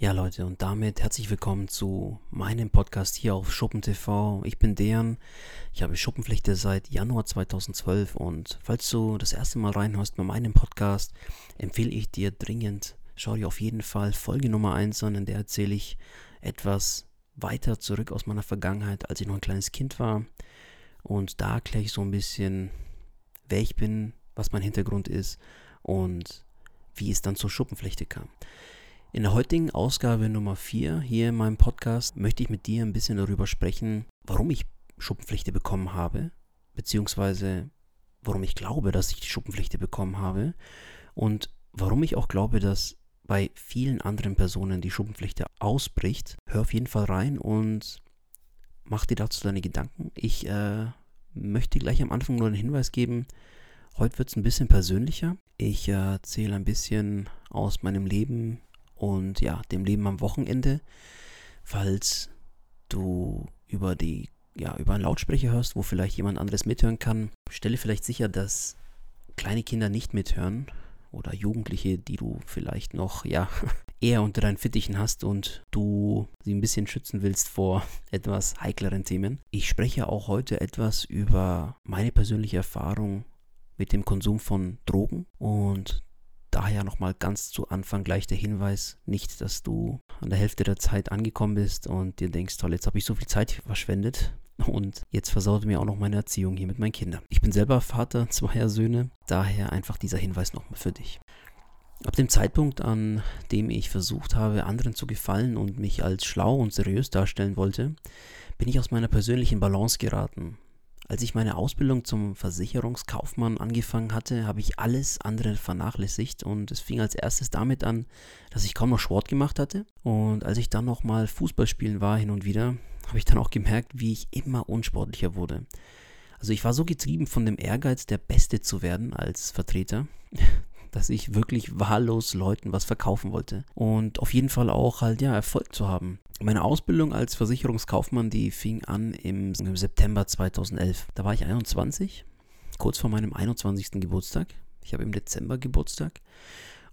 Ja, Leute, und damit herzlich willkommen zu meinem Podcast hier auf Schuppen TV. Ich bin Dejan. Ich habe Schuppenpflichte seit Januar 2012 und falls du das erste Mal reinhörst bei meinem Podcast, empfehle ich dir dringend, schau dir auf jeden Fall Folge Nummer 1 an, in der erzähle ich etwas weiter zurück aus meiner Vergangenheit, als ich noch ein kleines Kind war. Und da erkläre ich so ein bisschen, wer ich bin, was mein Hintergrund ist und wie es dann zur Schuppenflechte kam. In der heutigen Ausgabe Nummer 4 hier in meinem Podcast möchte ich mit dir ein bisschen darüber sprechen, warum ich Schuppenpflichte bekommen habe, beziehungsweise warum ich glaube, dass ich die Schuppenpflichte bekommen habe und warum ich auch glaube, dass bei vielen anderen Personen die Schuppenpflichte ausbricht. Hör auf jeden Fall rein und mach dir dazu deine Gedanken. Ich äh, möchte gleich am Anfang nur einen Hinweis geben. Heute wird es ein bisschen persönlicher. Ich äh, erzähle ein bisschen aus meinem Leben und ja, dem Leben am Wochenende. Falls du über die ja, über einen Lautsprecher hörst, wo vielleicht jemand anderes mithören kann, stelle vielleicht sicher, dass kleine Kinder nicht mithören oder Jugendliche, die du vielleicht noch ja eher unter deinen Fittichen hast und du sie ein bisschen schützen willst vor etwas heikleren Themen. Ich spreche auch heute etwas über meine persönliche Erfahrung mit dem Konsum von Drogen und Daher nochmal ganz zu Anfang gleich der Hinweis, nicht, dass du an der Hälfte der Zeit angekommen bist und dir denkst, toll, jetzt habe ich so viel Zeit verschwendet und jetzt versaut mir auch noch meine Erziehung hier mit meinen Kindern. Ich bin selber Vater zweier Söhne, daher einfach dieser Hinweis nochmal für dich. Ab dem Zeitpunkt, an dem ich versucht habe, anderen zu gefallen und mich als schlau und seriös darstellen wollte, bin ich aus meiner persönlichen Balance geraten als ich meine Ausbildung zum Versicherungskaufmann angefangen hatte, habe ich alles andere vernachlässigt und es fing als erstes damit an, dass ich kaum noch Sport gemacht hatte. Und als ich dann nochmal Fußball spielen war hin und wieder, habe ich dann auch gemerkt, wie ich immer unsportlicher wurde. Also ich war so getrieben von dem Ehrgeiz, der Beste zu werden als Vertreter, dass ich wirklich wahllos Leuten was verkaufen wollte. Und auf jeden Fall auch halt, ja, Erfolg zu haben. Meine Ausbildung als Versicherungskaufmann, die fing an im, im September 2011. Da war ich 21, kurz vor meinem 21. Geburtstag. Ich habe im Dezember Geburtstag.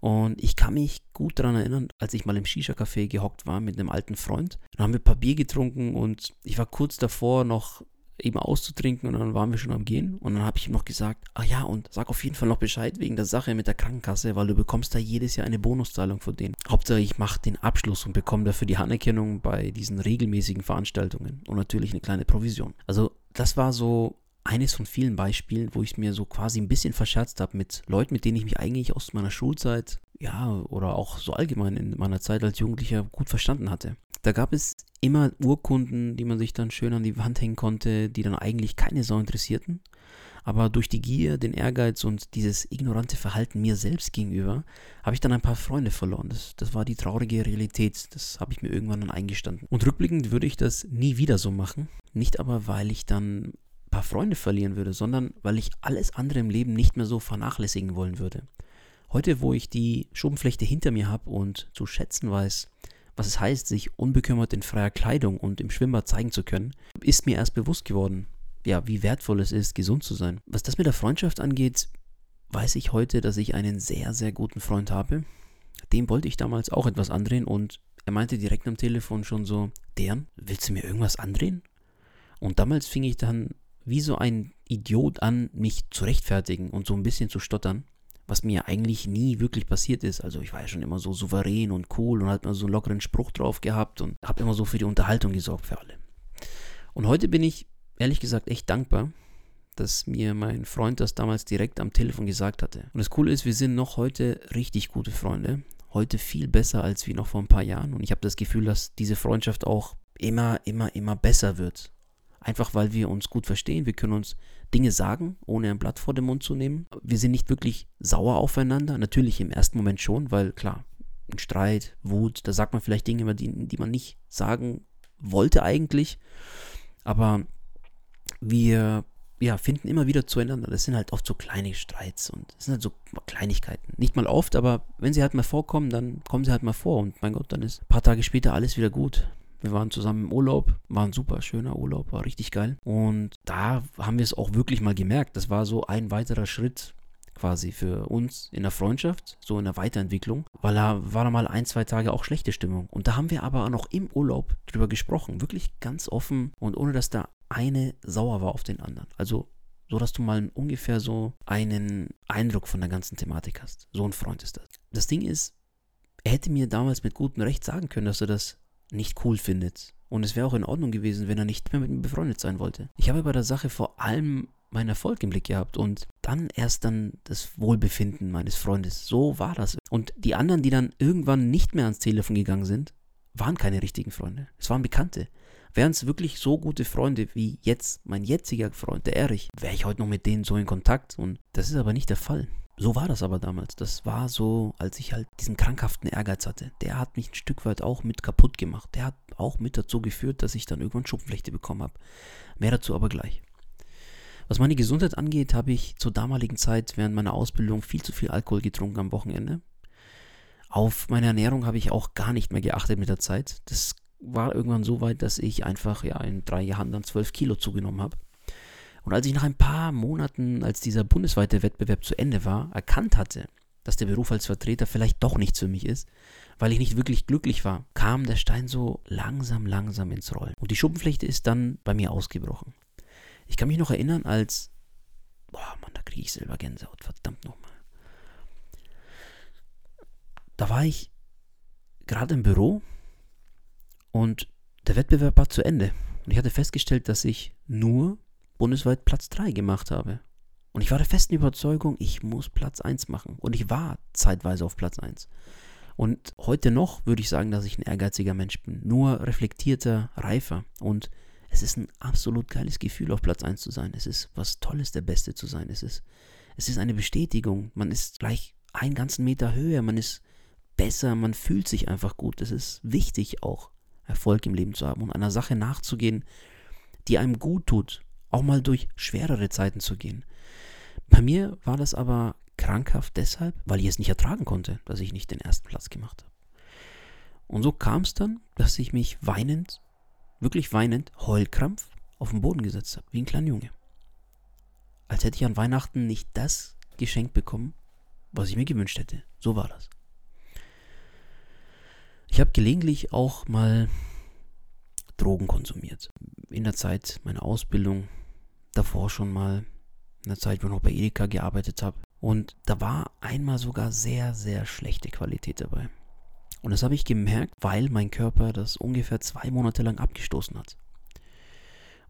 Und ich kann mich gut daran erinnern, als ich mal im Shisha-Café gehockt war mit einem alten Freund. Dann haben wir ein paar Bier getrunken und ich war kurz davor, noch eben auszutrinken und dann waren wir schon am Gehen und dann habe ich ihm noch gesagt, ach ja und sag auf jeden Fall noch Bescheid wegen der Sache mit der Krankenkasse, weil du bekommst da jedes Jahr eine Bonuszahlung von denen. Hauptsache ich mache den Abschluss und bekomme dafür die Anerkennung bei diesen regelmäßigen Veranstaltungen und natürlich eine kleine Provision. Also das war so eines von vielen Beispielen, wo ich mir so quasi ein bisschen verscherzt habe mit Leuten, mit denen ich mich eigentlich aus meiner Schulzeit, ja, oder auch so allgemein in meiner Zeit als Jugendlicher gut verstanden hatte. Da gab es immer Urkunden, die man sich dann schön an die Wand hängen konnte, die dann eigentlich keine Sau interessierten. Aber durch die Gier, den Ehrgeiz und dieses ignorante Verhalten mir selbst gegenüber, habe ich dann ein paar Freunde verloren. Das, das war die traurige Realität. Das habe ich mir irgendwann dann eingestanden. Und rückblickend würde ich das nie wieder so machen. Nicht aber, weil ich dann ein paar Freunde verlieren würde, sondern weil ich alles andere im Leben nicht mehr so vernachlässigen wollen würde. Heute, wo ich die Schuppenflechte hinter mir habe und zu schätzen weiß, was es heißt, sich unbekümmert in freier Kleidung und im Schwimmbad zeigen zu können, ist mir erst bewusst geworden, ja, wie wertvoll es ist, gesund zu sein. Was das mit der Freundschaft angeht, weiß ich heute, dass ich einen sehr, sehr guten Freund habe. Dem wollte ich damals auch etwas andrehen und er meinte direkt am Telefon schon so, Dern, willst du mir irgendwas andrehen? Und damals fing ich dann wie so ein Idiot an, mich zu rechtfertigen und so ein bisschen zu stottern was mir eigentlich nie wirklich passiert ist. Also ich war ja schon immer so souverän und cool und hatte immer so einen lockeren Spruch drauf gehabt und habe immer so für die Unterhaltung gesorgt für alle. Und heute bin ich ehrlich gesagt echt dankbar, dass mir mein Freund das damals direkt am Telefon gesagt hatte. Und das Coole ist, wir sind noch heute richtig gute Freunde. Heute viel besser als wie noch vor ein paar Jahren. Und ich habe das Gefühl, dass diese Freundschaft auch immer, immer, immer besser wird. Einfach weil wir uns gut verstehen. Wir können uns Dinge sagen, ohne ein Blatt vor den Mund zu nehmen. Wir sind nicht wirklich sauer aufeinander. Natürlich im ersten Moment schon, weil klar, ein Streit, Wut, da sagt man vielleicht Dinge, die, die man nicht sagen wollte eigentlich. Aber wir ja, finden immer wieder zueinander. Das sind halt oft so kleine Streits und das sind halt so Kleinigkeiten. Nicht mal oft, aber wenn sie halt mal vorkommen, dann kommen sie halt mal vor und mein Gott, dann ist ein paar Tage später alles wieder gut. Wir waren zusammen im Urlaub, war ein super schöner Urlaub, war richtig geil. Und da haben wir es auch wirklich mal gemerkt. Das war so ein weiterer Schritt quasi für uns in der Freundschaft, so in der Weiterentwicklung, weil da war da mal ein, zwei Tage auch schlechte Stimmung. Und da haben wir aber noch im Urlaub drüber gesprochen, wirklich ganz offen und ohne dass da eine sauer war auf den anderen. Also so dass du mal ungefähr so einen Eindruck von der ganzen Thematik hast. So ein Freund ist das. Das Ding ist, er hätte mir damals mit gutem Recht sagen können, dass er das nicht cool findet. Und es wäre auch in Ordnung gewesen, wenn er nicht mehr mit mir befreundet sein wollte. Ich habe bei der Sache vor allem meinen Erfolg im Blick gehabt und dann erst dann das Wohlbefinden meines Freundes. So war das. Und die anderen, die dann irgendwann nicht mehr ans Telefon gegangen sind, waren keine richtigen Freunde. Es waren Bekannte. Wären es wirklich so gute Freunde wie jetzt mein jetziger Freund, der Erich, wäre ich heute noch mit denen so in Kontakt. Und das ist aber nicht der Fall. So war das aber damals. Das war so, als ich halt diesen krankhaften Ehrgeiz hatte. Der hat mich ein Stück weit auch mit kaputt gemacht. Der hat auch mit dazu geführt, dass ich dann irgendwann Schuppenflechte bekommen habe. Mehr dazu aber gleich. Was meine Gesundheit angeht, habe ich zur damaligen Zeit während meiner Ausbildung viel zu viel Alkohol getrunken am Wochenende. Auf meine Ernährung habe ich auch gar nicht mehr geachtet mit der Zeit. Das war irgendwann so weit, dass ich einfach ja in drei Jahren dann zwölf Kilo zugenommen habe. Und als ich nach ein paar Monaten, als dieser bundesweite Wettbewerb zu Ende war, erkannt hatte, dass der Beruf als Vertreter vielleicht doch nichts für mich ist, weil ich nicht wirklich glücklich war, kam der Stein so langsam, langsam ins Rollen. Und die Schuppenflechte ist dann bei mir ausgebrochen. Ich kann mich noch erinnern, als. Boah, Mann, da kriege ich selber Gänsehaut, verdammt nochmal. Da war ich gerade im Büro und der Wettbewerb war zu Ende. Und ich hatte festgestellt, dass ich nur bundesweit Platz 3 gemacht habe. Und ich war der festen Überzeugung, ich muss Platz 1 machen. Und ich war zeitweise auf Platz 1. Und heute noch würde ich sagen, dass ich ein ehrgeiziger Mensch bin. Nur reflektierter, reifer. Und es ist ein absolut geiles Gefühl, auf Platz 1 zu sein. Es ist was Tolles, der Beste zu sein. Es ist, es ist eine Bestätigung. Man ist gleich einen ganzen Meter höher. Man ist besser. Man fühlt sich einfach gut. Das ist wichtig auch. Erfolg im Leben zu haben und einer Sache nachzugehen, die einem gut tut, auch mal durch schwerere Zeiten zu gehen. Bei mir war das aber krankhaft deshalb, weil ich es nicht ertragen konnte, dass ich nicht den ersten Platz gemacht habe. Und so kam es dann, dass ich mich weinend, wirklich weinend, Heulkrampf auf den Boden gesetzt habe, wie ein kleiner Junge. Als hätte ich an Weihnachten nicht das geschenkt bekommen, was ich mir gewünscht hätte. So war das. Ich habe gelegentlich auch mal Drogen konsumiert. In der Zeit meiner Ausbildung, davor schon mal, in der Zeit, wo ich noch bei Edeka gearbeitet habe. Und da war einmal sogar sehr, sehr schlechte Qualität dabei. Und das habe ich gemerkt, weil mein Körper das ungefähr zwei Monate lang abgestoßen hat.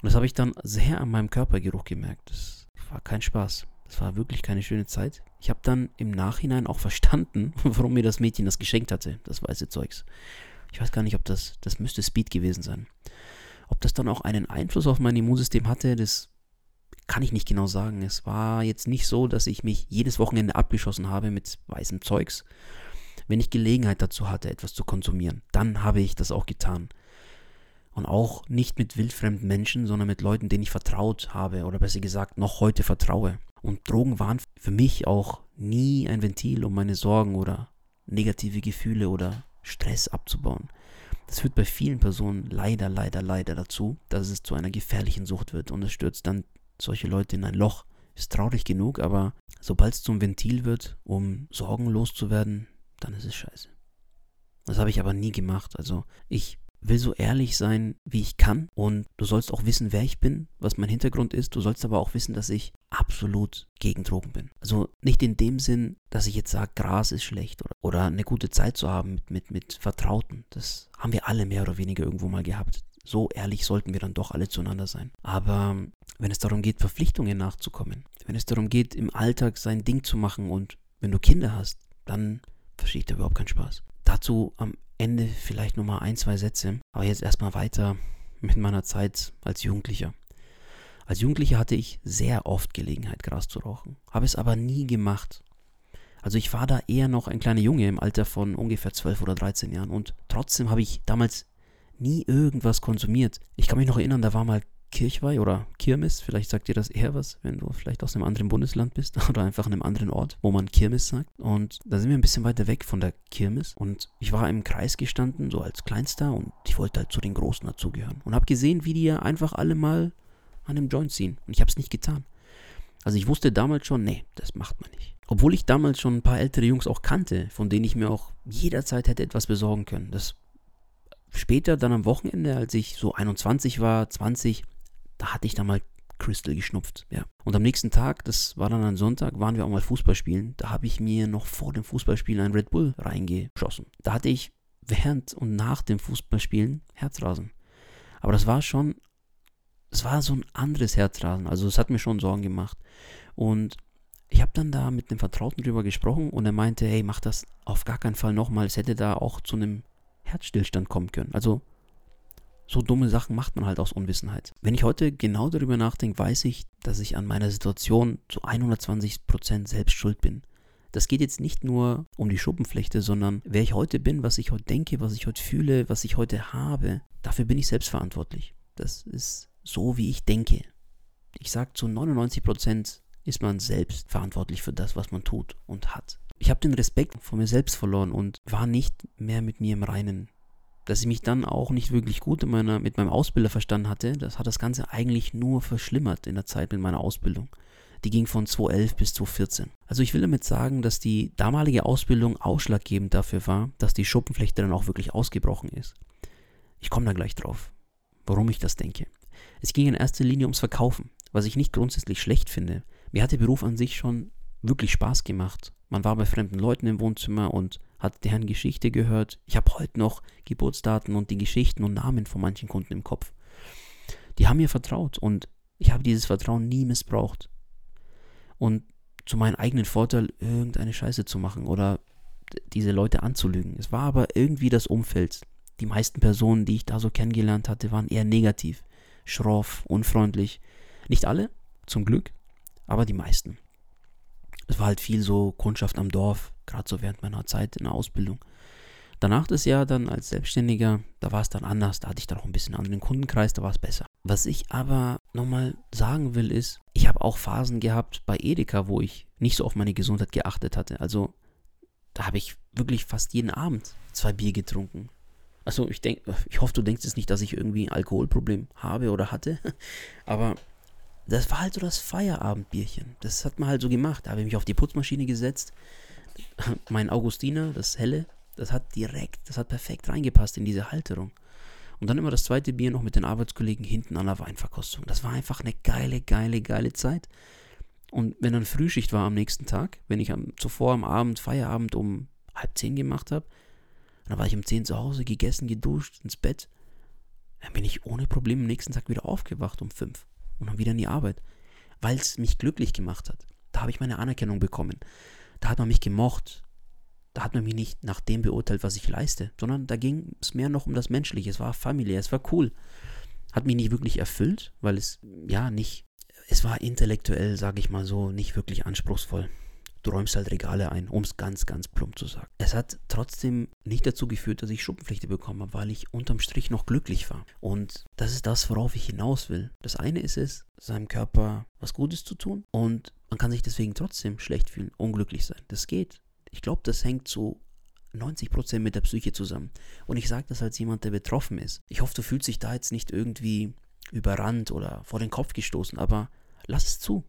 Und das habe ich dann sehr an meinem Körpergeruch gemerkt. Das war kein Spaß. Das war wirklich keine schöne Zeit. Ich habe dann im Nachhinein auch verstanden, warum mir das Mädchen das geschenkt hatte, das weiße Zeugs. Ich weiß gar nicht, ob das, das müsste Speed gewesen sein. Ob das dann auch einen Einfluss auf mein Immunsystem hatte, das kann ich nicht genau sagen. Es war jetzt nicht so, dass ich mich jedes Wochenende abgeschossen habe mit weißem Zeugs. Wenn ich Gelegenheit dazu hatte, etwas zu konsumieren, dann habe ich das auch getan. Und auch nicht mit wildfremden Menschen, sondern mit Leuten, denen ich vertraut habe oder besser gesagt noch heute vertraue. Und Drogen waren für mich auch nie ein Ventil, um meine Sorgen oder negative Gefühle oder Stress abzubauen. Das führt bei vielen Personen leider, leider, leider dazu, dass es zu einer gefährlichen Sucht wird und es stürzt dann solche Leute in ein Loch. Ist traurig genug, aber sobald es zum Ventil wird, um Sorgen loszuwerden, dann ist es scheiße. Das habe ich aber nie gemacht. Also ich will so ehrlich sein, wie ich kann. Und du sollst auch wissen, wer ich bin, was mein Hintergrund ist. Du sollst aber auch wissen, dass ich absolut gegen Drogen bin. Also nicht in dem Sinn, dass ich jetzt sage, Gras ist schlecht oder, oder eine gute Zeit zu haben mit, mit, mit Vertrauten. Das haben wir alle mehr oder weniger irgendwo mal gehabt. So ehrlich sollten wir dann doch alle zueinander sein. Aber wenn es darum geht, Verpflichtungen nachzukommen, wenn es darum geht, im Alltag sein Ding zu machen und wenn du Kinder hast, dann verstehe ich da überhaupt keinen Spaß. Dazu am Ende vielleicht nochmal ein, zwei Sätze. Aber jetzt erstmal weiter mit meiner Zeit als Jugendlicher. Als Jugendlicher hatte ich sehr oft Gelegenheit, Gras zu rauchen, habe es aber nie gemacht. Also ich war da eher noch ein kleiner Junge im Alter von ungefähr 12 oder 13 Jahren und trotzdem habe ich damals nie irgendwas konsumiert. Ich kann mich noch erinnern, da war mal Kirchweih oder Kirmes, vielleicht sagt dir das eher was, wenn du vielleicht aus einem anderen Bundesland bist oder einfach an einem anderen Ort, wo man Kirmes sagt. Und da sind wir ein bisschen weiter weg von der Kirmes und ich war im Kreis gestanden, so als Kleinster und ich wollte halt zu den Großen dazugehören und habe gesehen, wie die ja einfach alle mal an einem Joint ziehen und ich habe es nicht getan. Also ich wusste damals schon, nee, das macht man nicht. Obwohl ich damals schon ein paar ältere Jungs auch kannte, von denen ich mir auch jederzeit hätte etwas besorgen können. Das später dann am Wochenende, als ich so 21 war, 20, da hatte ich dann mal Crystal geschnupft, ja. Und am nächsten Tag, das war dann ein Sonntag, waren wir auch mal Fußball spielen. Da habe ich mir noch vor dem Fußballspielen ein Red Bull reingeschossen. Da hatte ich während und nach dem Fußballspielen Herzrasen. Aber das war schon, es war so ein anderes Herzrasen. Also es hat mir schon Sorgen gemacht. Und ich habe dann da mit einem Vertrauten drüber gesprochen und er meinte, hey, mach das auf gar keinen Fall nochmal. Es hätte da auch zu einem Herzstillstand kommen können. Also so dumme Sachen macht man halt aus Unwissenheit. Wenn ich heute genau darüber nachdenke, weiß ich, dass ich an meiner Situation zu 120% selbst schuld bin. Das geht jetzt nicht nur um die Schuppenflechte, sondern wer ich heute bin, was ich heute denke, was ich heute fühle, was ich heute habe, dafür bin ich selbst verantwortlich. Das ist so, wie ich denke. Ich sage, zu 99% ist man selbst verantwortlich für das, was man tut und hat. Ich habe den Respekt vor mir selbst verloren und war nicht mehr mit mir im Reinen dass ich mich dann auch nicht wirklich gut in meiner, mit meinem Ausbilder verstanden hatte, das hat das Ganze eigentlich nur verschlimmert in der Zeit mit meiner Ausbildung. Die ging von 2011 bis 2014. Also ich will damit sagen, dass die damalige Ausbildung ausschlaggebend dafür war, dass die Schuppenflechte dann auch wirklich ausgebrochen ist. Ich komme da gleich drauf, warum ich das denke. Es ging in erster Linie ums Verkaufen, was ich nicht grundsätzlich schlecht finde. Mir hat der Beruf an sich schon wirklich Spaß gemacht. Man war bei fremden Leuten im Wohnzimmer und hat deren Geschichte gehört. Ich habe heute noch Geburtsdaten und die Geschichten und Namen von manchen Kunden im Kopf. Die haben mir vertraut und ich habe dieses Vertrauen nie missbraucht. Und zu meinem eigenen Vorteil irgendeine Scheiße zu machen oder diese Leute anzulügen. Es war aber irgendwie das Umfeld. Die meisten Personen, die ich da so kennengelernt hatte, waren eher negativ, schroff, unfreundlich. Nicht alle, zum Glück, aber die meisten es war halt viel so Kundschaft am Dorf, gerade so während meiner Zeit in der Ausbildung. Danach das Jahr dann als Selbstständiger, da war es dann anders, da hatte ich dann auch ein bisschen anderen Kundenkreis, da war es besser. Was ich aber nochmal sagen will ist, ich habe auch Phasen gehabt bei Edeka, wo ich nicht so auf meine Gesundheit geachtet hatte. Also da habe ich wirklich fast jeden Abend zwei Bier getrunken. Also ich denke, ich hoffe, du denkst jetzt nicht, dass ich irgendwie ein Alkoholproblem habe oder hatte, aber das war halt so das Feierabendbierchen. Das hat man halt so gemacht. Da habe ich mich auf die Putzmaschine gesetzt. Mein Augustiner, das helle, das hat direkt, das hat perfekt reingepasst in diese Halterung. Und dann immer das zweite Bier noch mit den Arbeitskollegen hinten an der Weinverkostung. Das war einfach eine geile, geile, geile Zeit. Und wenn dann Frühschicht war am nächsten Tag, wenn ich am, zuvor am Abend Feierabend um halb zehn gemacht habe, dann war ich um zehn zu Hause, gegessen, geduscht, ins Bett, dann bin ich ohne Probleme am nächsten Tag wieder aufgewacht um fünf und dann wieder in die Arbeit, weil es mich glücklich gemacht hat. Da habe ich meine Anerkennung bekommen. Da hat man mich gemocht. Da hat man mich nicht nach dem beurteilt, was ich leiste, sondern da ging es mehr noch um das Menschliche. Es war familiär, es war cool. Hat mich nicht wirklich erfüllt, weil es ja nicht, es war intellektuell, sage ich mal so, nicht wirklich anspruchsvoll du räumst halt Regale ein, um es ganz, ganz plump zu sagen. Es hat trotzdem nicht dazu geführt, dass ich Schuppenflechte bekommen habe, weil ich unterm Strich noch glücklich war. Und das ist das, worauf ich hinaus will. Das eine ist es, seinem Körper was Gutes zu tun und man kann sich deswegen trotzdem schlecht fühlen, unglücklich sein. Das geht. Ich glaube, das hängt zu 90% mit der Psyche zusammen. Und ich sage das als jemand, der betroffen ist. Ich hoffe, du fühlst dich da jetzt nicht irgendwie überrannt oder vor den Kopf gestoßen, aber lass es zu.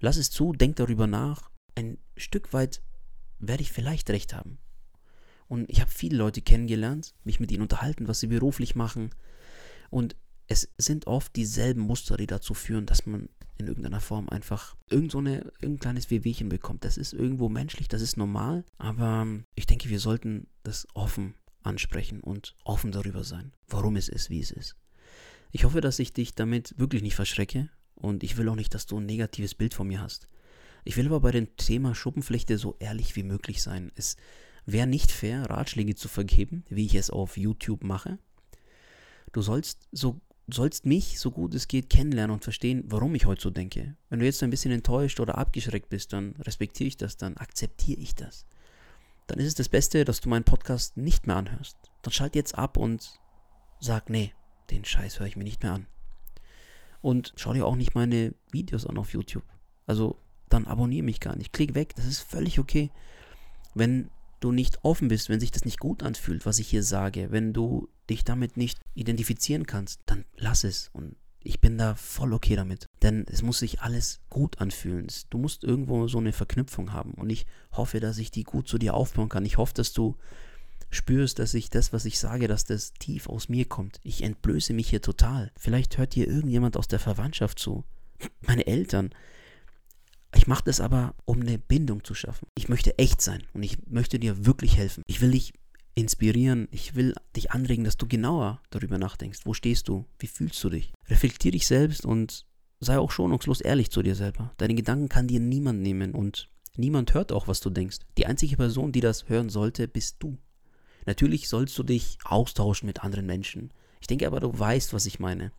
Lass es zu, denk darüber nach ein Stück weit werde ich vielleicht recht haben. Und ich habe viele Leute kennengelernt, mich mit ihnen unterhalten, was sie beruflich machen. Und es sind oft dieselben Muster, die dazu führen, dass man in irgendeiner Form einfach irgend so eine, irgendein kleines Wehwehchen bekommt. Das ist irgendwo menschlich, das ist normal. Aber ich denke, wir sollten das offen ansprechen und offen darüber sein, warum es ist, wie es ist. Ich hoffe, dass ich dich damit wirklich nicht verschrecke und ich will auch nicht, dass du ein negatives Bild von mir hast. Ich will aber bei dem Thema Schuppenflechte so ehrlich wie möglich sein. Es wäre nicht fair, Ratschläge zu vergeben, wie ich es auf YouTube mache. Du sollst so sollst mich, so gut es geht, kennenlernen und verstehen, warum ich heute so denke. Wenn du jetzt ein bisschen enttäuscht oder abgeschreckt bist, dann respektiere ich das, dann akzeptiere ich das. Dann ist es das Beste, dass du meinen Podcast nicht mehr anhörst. Dann schalt jetzt ab und sag, nee, den Scheiß höre ich mir nicht mehr an. Und schau dir auch nicht meine Videos an auf YouTube. Also dann abonniere mich gar nicht. Klick weg, das ist völlig okay. Wenn du nicht offen bist, wenn sich das nicht gut anfühlt, was ich hier sage, wenn du dich damit nicht identifizieren kannst, dann lass es und ich bin da voll okay damit. Denn es muss sich alles gut anfühlen. Du musst irgendwo so eine Verknüpfung haben. Und ich hoffe, dass ich die gut zu dir aufbauen kann. Ich hoffe, dass du spürst, dass ich das, was ich sage, dass das tief aus mir kommt. Ich entblöße mich hier total. Vielleicht hört dir irgendjemand aus der Verwandtschaft zu. Meine Eltern. Ich mache das aber, um eine Bindung zu schaffen. Ich möchte echt sein und ich möchte dir wirklich helfen. Ich will dich inspirieren. Ich will dich anregen, dass du genauer darüber nachdenkst. Wo stehst du? Wie fühlst du dich? Reflektier dich selbst und sei auch schonungslos ehrlich zu dir selber. Deine Gedanken kann dir niemand nehmen und niemand hört auch, was du denkst. Die einzige Person, die das hören sollte, bist du. Natürlich sollst du dich austauschen mit anderen Menschen. Ich denke aber, du weißt, was ich meine.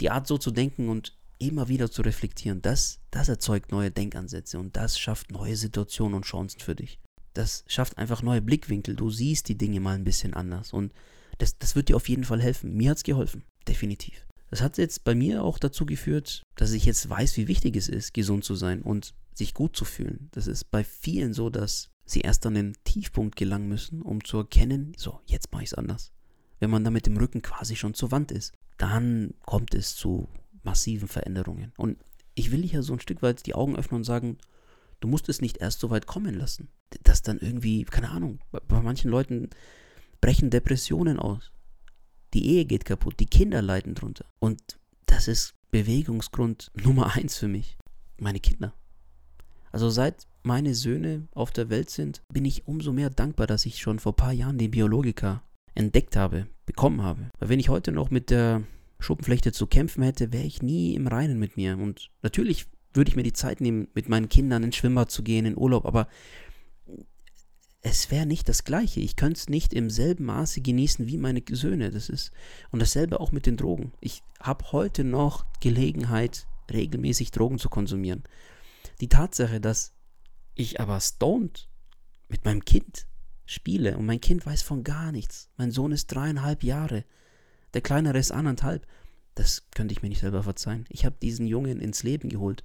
Die Art so zu denken und immer wieder zu reflektieren, das, das erzeugt neue Denkansätze und das schafft neue Situationen und Chancen für dich das schafft einfach neue Blickwinkel. Du siehst die Dinge mal ein bisschen anders. Und das, das wird dir auf jeden Fall helfen. Mir hat es geholfen. Definitiv. Das hat jetzt bei mir auch dazu geführt, dass ich jetzt weiß, wie wichtig es ist, gesund zu sein und sich gut zu fühlen. Das ist bei vielen so, dass sie erst an den Tiefpunkt gelangen müssen, um zu erkennen, so, jetzt mache ich es anders. Wenn man da mit dem Rücken quasi schon zur Wand ist, dann kommt es zu massiven Veränderungen. Und ich will hier so ein Stück weit die Augen öffnen und sagen, Du musst es nicht erst so weit kommen lassen. Dass dann irgendwie, keine Ahnung, bei, manchen Leuten brechen Depressionen aus. Die Ehe geht kaputt, die Kinder leiden drunter. Und das ist Bewegungsgrund Nummer eins für mich. Meine Kinder. Also seit meine Söhne auf der Welt sind, bin ich umso mehr dankbar, dass ich schon vor ein paar Jahren den Biologiker entdeckt habe, bekommen habe. Weil wenn ich heute noch mit der Schuppenflechte zu kämpfen hätte, wäre ich nie im Reinen mit mir. Und natürlich würde ich mir die Zeit nehmen, mit meinen Kindern ins Schwimmbad zu gehen, in Urlaub, aber es wäre nicht das Gleiche. Ich könnte es nicht im selben Maße genießen wie meine Söhne. Das ist und dasselbe auch mit den Drogen. Ich habe heute noch Gelegenheit, regelmäßig Drogen zu konsumieren. Die Tatsache, dass ich aber stoned mit meinem Kind spiele und mein Kind weiß von gar nichts. Mein Sohn ist dreieinhalb Jahre, der kleinere ist anderthalb. Das könnte ich mir nicht selber verzeihen. Ich habe diesen Jungen ins Leben geholt.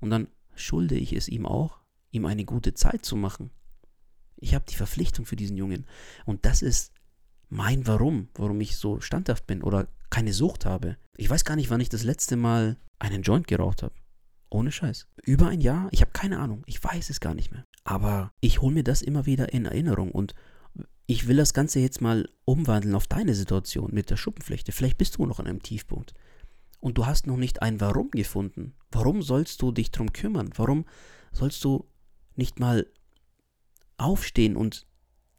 Und dann schulde ich es ihm auch, ihm eine gute Zeit zu machen. Ich habe die Verpflichtung für diesen Jungen. Und das ist mein Warum, warum ich so standhaft bin oder keine Sucht habe. Ich weiß gar nicht, wann ich das letzte Mal einen Joint geraucht habe. Ohne Scheiß. Über ein Jahr? Ich habe keine Ahnung. Ich weiß es gar nicht mehr. Aber ich hole mir das immer wieder in Erinnerung und ich will das Ganze jetzt mal umwandeln auf deine Situation mit der Schuppenflechte. Vielleicht bist du noch an einem Tiefpunkt und du hast noch nicht ein Warum gefunden. Warum sollst du dich darum kümmern? Warum sollst du nicht mal aufstehen und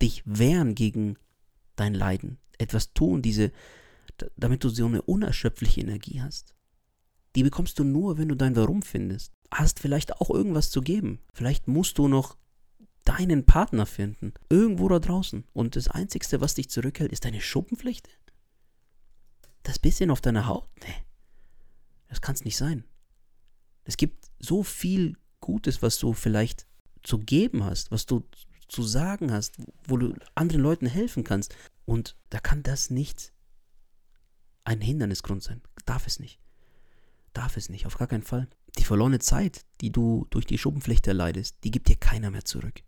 dich wehren gegen dein Leiden? Etwas tun, diese, damit du so eine unerschöpfliche Energie hast. Die bekommst du nur, wenn du dein Warum findest. Hast vielleicht auch irgendwas zu geben. Vielleicht musst du noch deinen Partner finden. Irgendwo da draußen. Und das Einzige, was dich zurückhält, ist deine Schuppenflechte? Das bisschen auf deiner Haut? Nee. Das kann es nicht sein. Es gibt so viel Gutes, was du vielleicht zu geben hast, was du zu sagen hast, wo du anderen Leuten helfen kannst. Und da kann das nicht ein Hindernisgrund sein. Darf es nicht. Darf es nicht, auf gar keinen Fall. Die verlorene Zeit, die du durch die Schuppenflechte erleidest, die gibt dir keiner mehr zurück.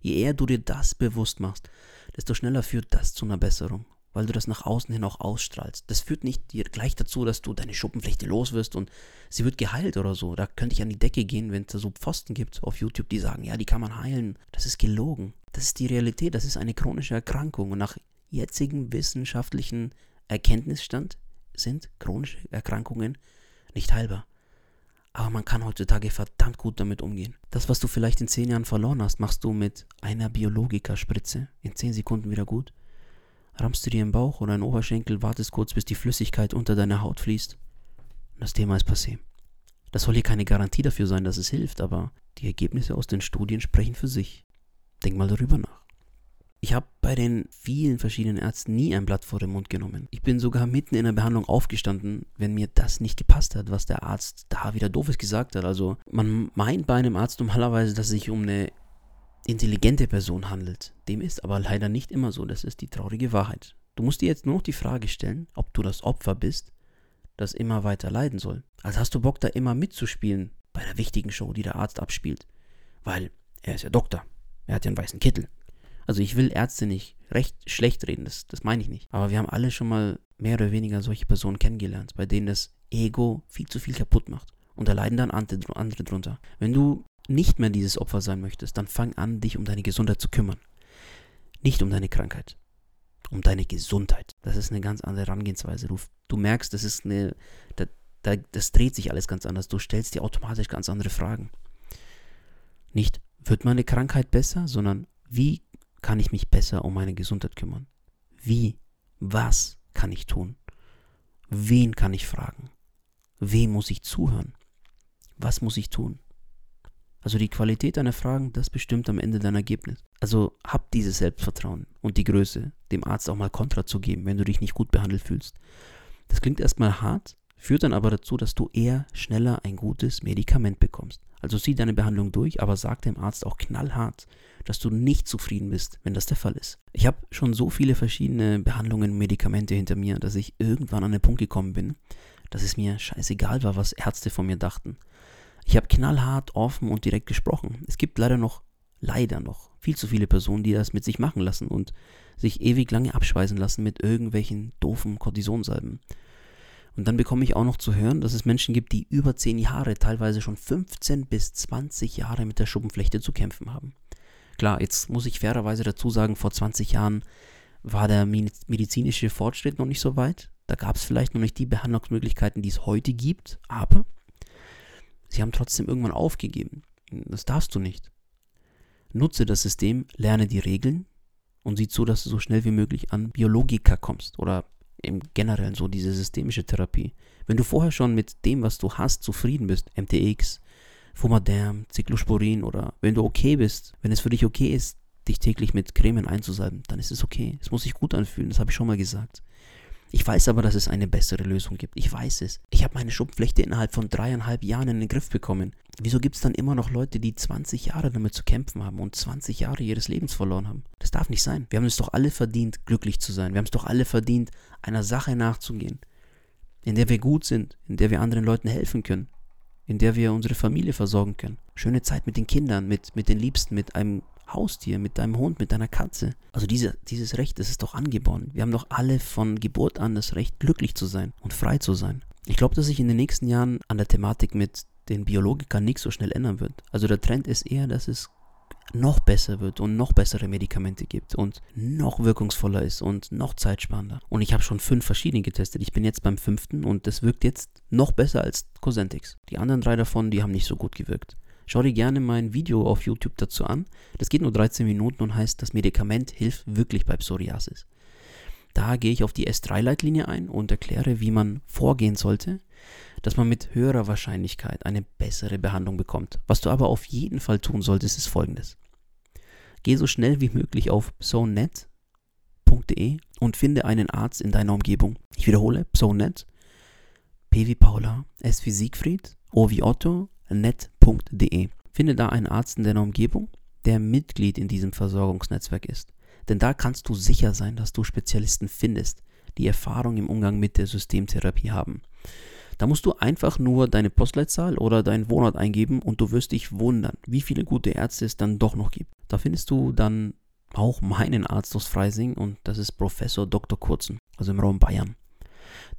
Je eher du dir das bewusst machst, desto schneller führt das zu einer Besserung, weil du das nach außen hin auch ausstrahlst. Das führt nicht dir gleich dazu, dass du deine Schuppenflechte los wirst und sie wird geheilt oder so. Da könnte ich an die Decke gehen, wenn es da so Pfosten gibt auf YouTube, die sagen, ja, die kann man heilen. Das ist gelogen. Das ist die Realität. Das ist eine chronische Erkrankung. Und nach jetzigem wissenschaftlichen Erkenntnisstand sind chronische Erkrankungen nicht heilbar. Aber man kann heutzutage verdammt gut damit umgehen. Das, was du vielleicht in 10 Jahren verloren hast, machst du mit einer Biologika-Spritze in 10 Sekunden wieder gut. Rammst du dir im Bauch oder in den Oberschenkel, wartest kurz, bis die Flüssigkeit unter deiner Haut fließt. Und das Thema ist passé. Das soll hier keine Garantie dafür sein, dass es hilft, aber die Ergebnisse aus den Studien sprechen für sich. Denk mal darüber nach. Ich habe bei den vielen verschiedenen Ärzten nie ein Blatt vor den Mund genommen. Ich bin sogar mitten in der Behandlung aufgestanden, wenn mir das nicht gepasst hat, was der Arzt da wieder doofes gesagt hat. Also man meint bei einem Arzt normalerweise, dass es sich um eine intelligente Person handelt. Dem ist aber leider nicht immer so. Das ist die traurige Wahrheit. Du musst dir jetzt nur noch die Frage stellen, ob du das Opfer bist, das immer weiter leiden soll. Also hast du Bock, da immer mitzuspielen bei der wichtigen Show, die der Arzt abspielt. Weil er ist ja Doktor. Er hat ja einen weißen Kittel. Also ich will Ärzte nicht recht schlecht reden, das, das meine ich nicht. Aber wir haben alle schon mal mehr oder weniger solche Personen kennengelernt, bei denen das Ego viel zu viel kaputt macht. Und da leiden dann andere drunter. Wenn du nicht mehr dieses Opfer sein möchtest, dann fang an, dich um deine Gesundheit zu kümmern. Nicht um deine Krankheit, um deine Gesundheit. Das ist eine ganz andere Herangehensweise. Du, du merkst, das ist eine, da, da, das dreht sich alles ganz anders. Du stellst dir automatisch ganz andere Fragen. Nicht, wird meine Krankheit besser, sondern wie kann ich mich besser um meine Gesundheit kümmern? Wie? Was kann ich tun? Wen kann ich fragen? Wem muss ich zuhören? Was muss ich tun? Also die Qualität deiner Fragen, das bestimmt am Ende dein Ergebnis. Also hab dieses Selbstvertrauen und die Größe, dem Arzt auch mal Kontra zu geben, wenn du dich nicht gut behandelt fühlst. Das klingt erstmal hart, führt dann aber dazu, dass du eher schneller ein gutes Medikament bekommst. Also sieh deine Behandlung durch, aber sag dem Arzt auch knallhart, dass du nicht zufrieden bist, wenn das der Fall ist. Ich habe schon so viele verschiedene Behandlungen und Medikamente hinter mir, dass ich irgendwann an den Punkt gekommen bin, dass es mir scheißegal war, was Ärzte von mir dachten. Ich habe knallhart, offen und direkt gesprochen. Es gibt leider noch, leider noch, viel zu viele Personen, die das mit sich machen lassen und sich ewig lange abspeisen lassen mit irgendwelchen doofen Kortisonsalben. Und dann bekomme ich auch noch zu hören, dass es Menschen gibt, die über 10 Jahre, teilweise schon 15 bis 20 Jahre mit der Schuppenflechte zu kämpfen haben. Klar, jetzt muss ich fairerweise dazu sagen, vor 20 Jahren war der medizinische Fortschritt noch nicht so weit. Da gab es vielleicht noch nicht die Behandlungsmöglichkeiten, die es heute gibt, aber sie haben trotzdem irgendwann aufgegeben. Das darfst du nicht. Nutze das System, lerne die Regeln und sieh zu, dass du so schnell wie möglich an Biologika kommst oder im Generellen so diese systemische Therapie. Wenn du vorher schon mit dem, was du hast, zufrieden bist, MTX, Fumaderm, Cyclosporin oder wenn du okay bist, wenn es für dich okay ist, dich täglich mit Cremen einzusalben, dann ist es okay. Es muss sich gut anfühlen, das habe ich schon mal gesagt. Ich weiß aber, dass es eine bessere Lösung gibt. Ich weiß es. Ich habe meine Schuppenflechte innerhalb von dreieinhalb Jahren in den Griff bekommen. Wieso gibt es dann immer noch Leute, die 20 Jahre damit zu kämpfen haben und 20 Jahre ihres Lebens verloren haben? Das darf nicht sein. Wir haben es doch alle verdient, glücklich zu sein. Wir haben es doch alle verdient, einer Sache nachzugehen, in der wir gut sind, in der wir anderen Leuten helfen können, in der wir unsere Familie versorgen können. Schöne Zeit mit den Kindern, mit, mit den Liebsten, mit einem Haustier, mit deinem Hund, mit deiner Katze. Also diese, dieses Recht, das ist doch angeboren. Wir haben doch alle von Geburt an das Recht, glücklich zu sein und frei zu sein. Ich glaube, dass sich in den nächsten Jahren an der Thematik mit den Biologikern nicht so schnell ändern wird. Also der Trend ist eher, dass es noch besser wird und noch bessere Medikamente gibt und noch wirkungsvoller ist und noch zeitsparender. Und ich habe schon fünf verschiedene getestet. Ich bin jetzt beim fünften und das wirkt jetzt noch besser als Cosentix. Die anderen drei davon, die haben nicht so gut gewirkt. Schau dir gerne mein Video auf YouTube dazu an. Das geht nur 13 Minuten und heißt, das Medikament hilft wirklich bei Psoriasis. Da gehe ich auf die S3-Leitlinie ein und erkläre, wie man vorgehen sollte, dass man mit höherer Wahrscheinlichkeit eine bessere Behandlung bekommt. Was du aber auf jeden Fall tun solltest, ist folgendes. Geh so schnell wie möglich auf psonet.de und finde einen Arzt in deiner Umgebung. Ich wiederhole, psonet, P wie Paula, S wie Siegfried, O wie Otto, net.de. Finde da einen Arzt in deiner Umgebung, der Mitglied in diesem Versorgungsnetzwerk ist. Denn da kannst du sicher sein, dass du Spezialisten findest, die Erfahrung im Umgang mit der Systemtherapie haben. Da musst du einfach nur deine Postleitzahl oder deinen Wohnort eingeben und du wirst dich wundern, wie viele gute Ärzte es dann doch noch gibt. Da findest du dann auch meinen Arzt aus Freising und das ist Professor Dr. Kurzen, also im Raum Bayern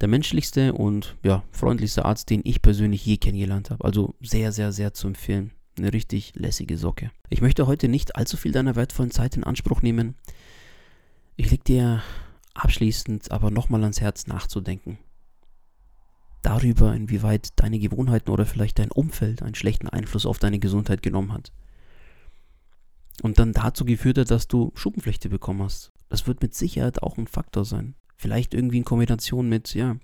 der menschlichste und ja, freundlichste Arzt, den ich persönlich je kennengelernt habe. Also sehr, sehr, sehr zu empfehlen. Eine richtig lässige Socke. Ich möchte heute nicht allzu viel deiner wertvollen Zeit in Anspruch nehmen. Ich leg dir abschließend aber nochmal ans Herz nachzudenken. Darüber, inwieweit deine Gewohnheiten oder vielleicht dein Umfeld einen schlechten Einfluss auf deine Gesundheit genommen hat. Und dann dazu geführt hat, dass du Schuppenflechte bekommen hast. Das wird mit Sicherheit auch ein Faktor sein. Vielleicht irgendwie in Kombination mit, ja,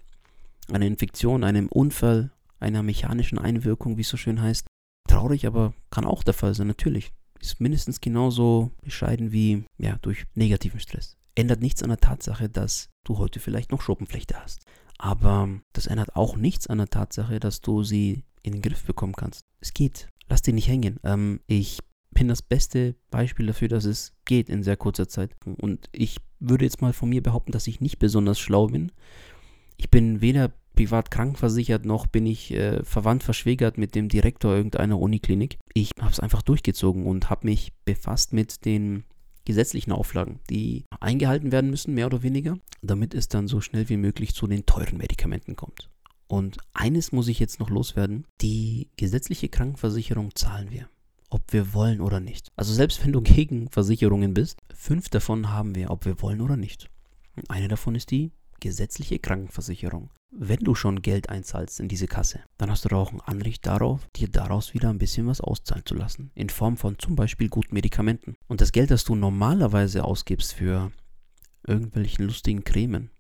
einer Infektion, einem Unfall, einer mechanischen Einwirkung, wie es so schön heißt. Traurig, aber kann auch der Fall sein, natürlich. Ist mindestens genauso bescheiden wie, ja, durch negativen Stress. Ändert nichts an der Tatsache, dass du heute vielleicht noch Schuppenflechte hast. Aber das ändert auch nichts an der Tatsache, dass du sie in den Griff bekommen kannst. Es geht. Lass dich nicht hängen. Ähm, ich bin das beste Beispiel dafür, dass es geht in sehr kurzer Zeit. Und ich würde jetzt mal von mir behaupten, dass ich nicht besonders schlau bin. Ich bin weder privat krankenversichert, noch bin ich äh, verwandt, verschwägert mit dem Direktor irgendeiner Uniklinik. Ich habe es einfach durchgezogen und habe mich befasst mit den gesetzlichen Auflagen, die eingehalten werden müssen, mehr oder weniger, damit es dann so schnell wie möglich zu den teuren Medikamenten kommt. Und eines muss ich jetzt noch loswerden. Die gesetzliche Krankenversicherung zahlen wir. Ob wir wollen oder nicht. Also selbst wenn du gegen Versicherungen bist, fünf davon haben wir, ob wir wollen oder nicht. Eine davon ist die gesetzliche Krankenversicherung. Wenn du schon Geld einzahlst in diese Kasse, dann hast du auch ein Anrecht darauf, dir daraus wieder ein bisschen was auszahlen zu lassen. In Form von zum Beispiel guten Medikamenten. Und das Geld, das du normalerweise ausgibst für irgendwelchen lustigen Cremen,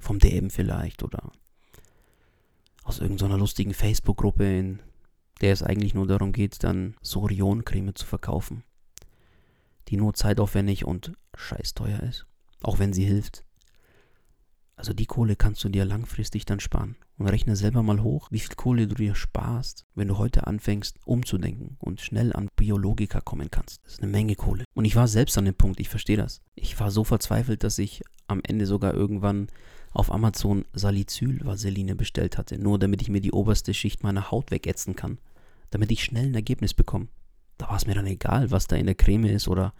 vom DM vielleicht oder aus irgendeiner lustigen Facebook-Gruppe, in der es eigentlich nur darum geht, dann Sorion-Creme zu verkaufen, die nur zeitaufwendig und scheiß teuer ist, auch wenn sie hilft. Also die Kohle kannst du dir langfristig dann sparen. Und rechne selber mal hoch, wie viel Kohle du dir sparst, wenn du heute anfängst umzudenken und schnell an Biologika kommen kannst. Das ist eine Menge Kohle. Und ich war selbst an dem Punkt, ich verstehe das. Ich war so verzweifelt, dass ich am Ende sogar irgendwann auf Amazon Salicylvaseline bestellt hatte, nur damit ich mir die oberste Schicht meiner Haut wegätzen kann, damit ich schnell ein Ergebnis bekomme. Da war es mir dann egal, was da in der Creme ist oder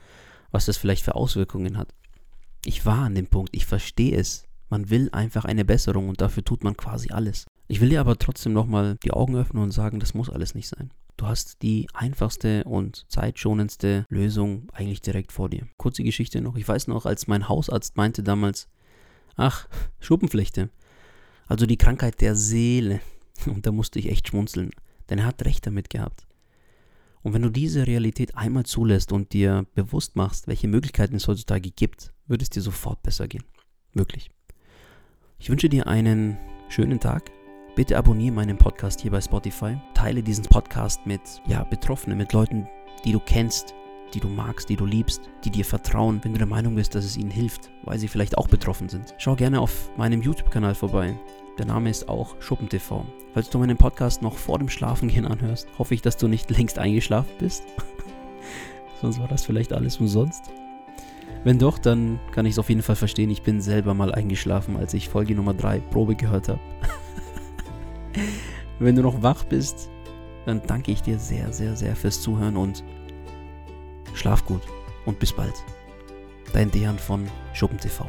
was das vielleicht für Auswirkungen hat. Ich war an dem Punkt, ich verstehe es. Man will einfach eine Besserung und dafür tut man quasi alles. Ich will dir aber trotzdem nochmal die Augen öffnen und sagen, das muss alles nicht sein. Du hast die einfachste und zeitschonendste Lösung eigentlich direkt vor dir. Kurze Geschichte noch. Ich weiß noch, als mein Hausarzt meinte damals, ach, Schuppenflechte. Also die Krankheit der Seele. Und da musste ich echt schmunzeln, denn er hat recht damit gehabt. Und wenn du diese Realität einmal zulässt und dir bewusst machst, welche Möglichkeiten es heutzutage gibt, wird es dir sofort besser gehen. Wirklich. Ich wünsche dir einen schönen Tag. Bitte abonniere meinen Podcast hier bei Spotify. Teile diesen Podcast mit ja, Betroffenen, mit Leuten, die du kennst, die du magst, die du liebst, die dir vertrauen, wenn du der Meinung bist, dass es ihnen hilft, weil sie vielleicht auch betroffen sind. Schau gerne auf meinem YouTube-Kanal vorbei. Der Name ist auch SchuppenTV. Falls du meinen Podcast noch vor dem Schlafengehen anhörst, hoffe ich, dass du nicht längst eingeschlafen bist. Sonst war das vielleicht alles umsonst. Wenn doch, dann kann ich es auf jeden Fall verstehen. Ich bin selber mal eingeschlafen, als ich Folge Nummer 3 Probe gehört habe. Wenn du noch wach bist, dann danke ich dir sehr, sehr, sehr fürs Zuhören und schlaf gut und bis bald. Dein Dejan von SchuppenTV.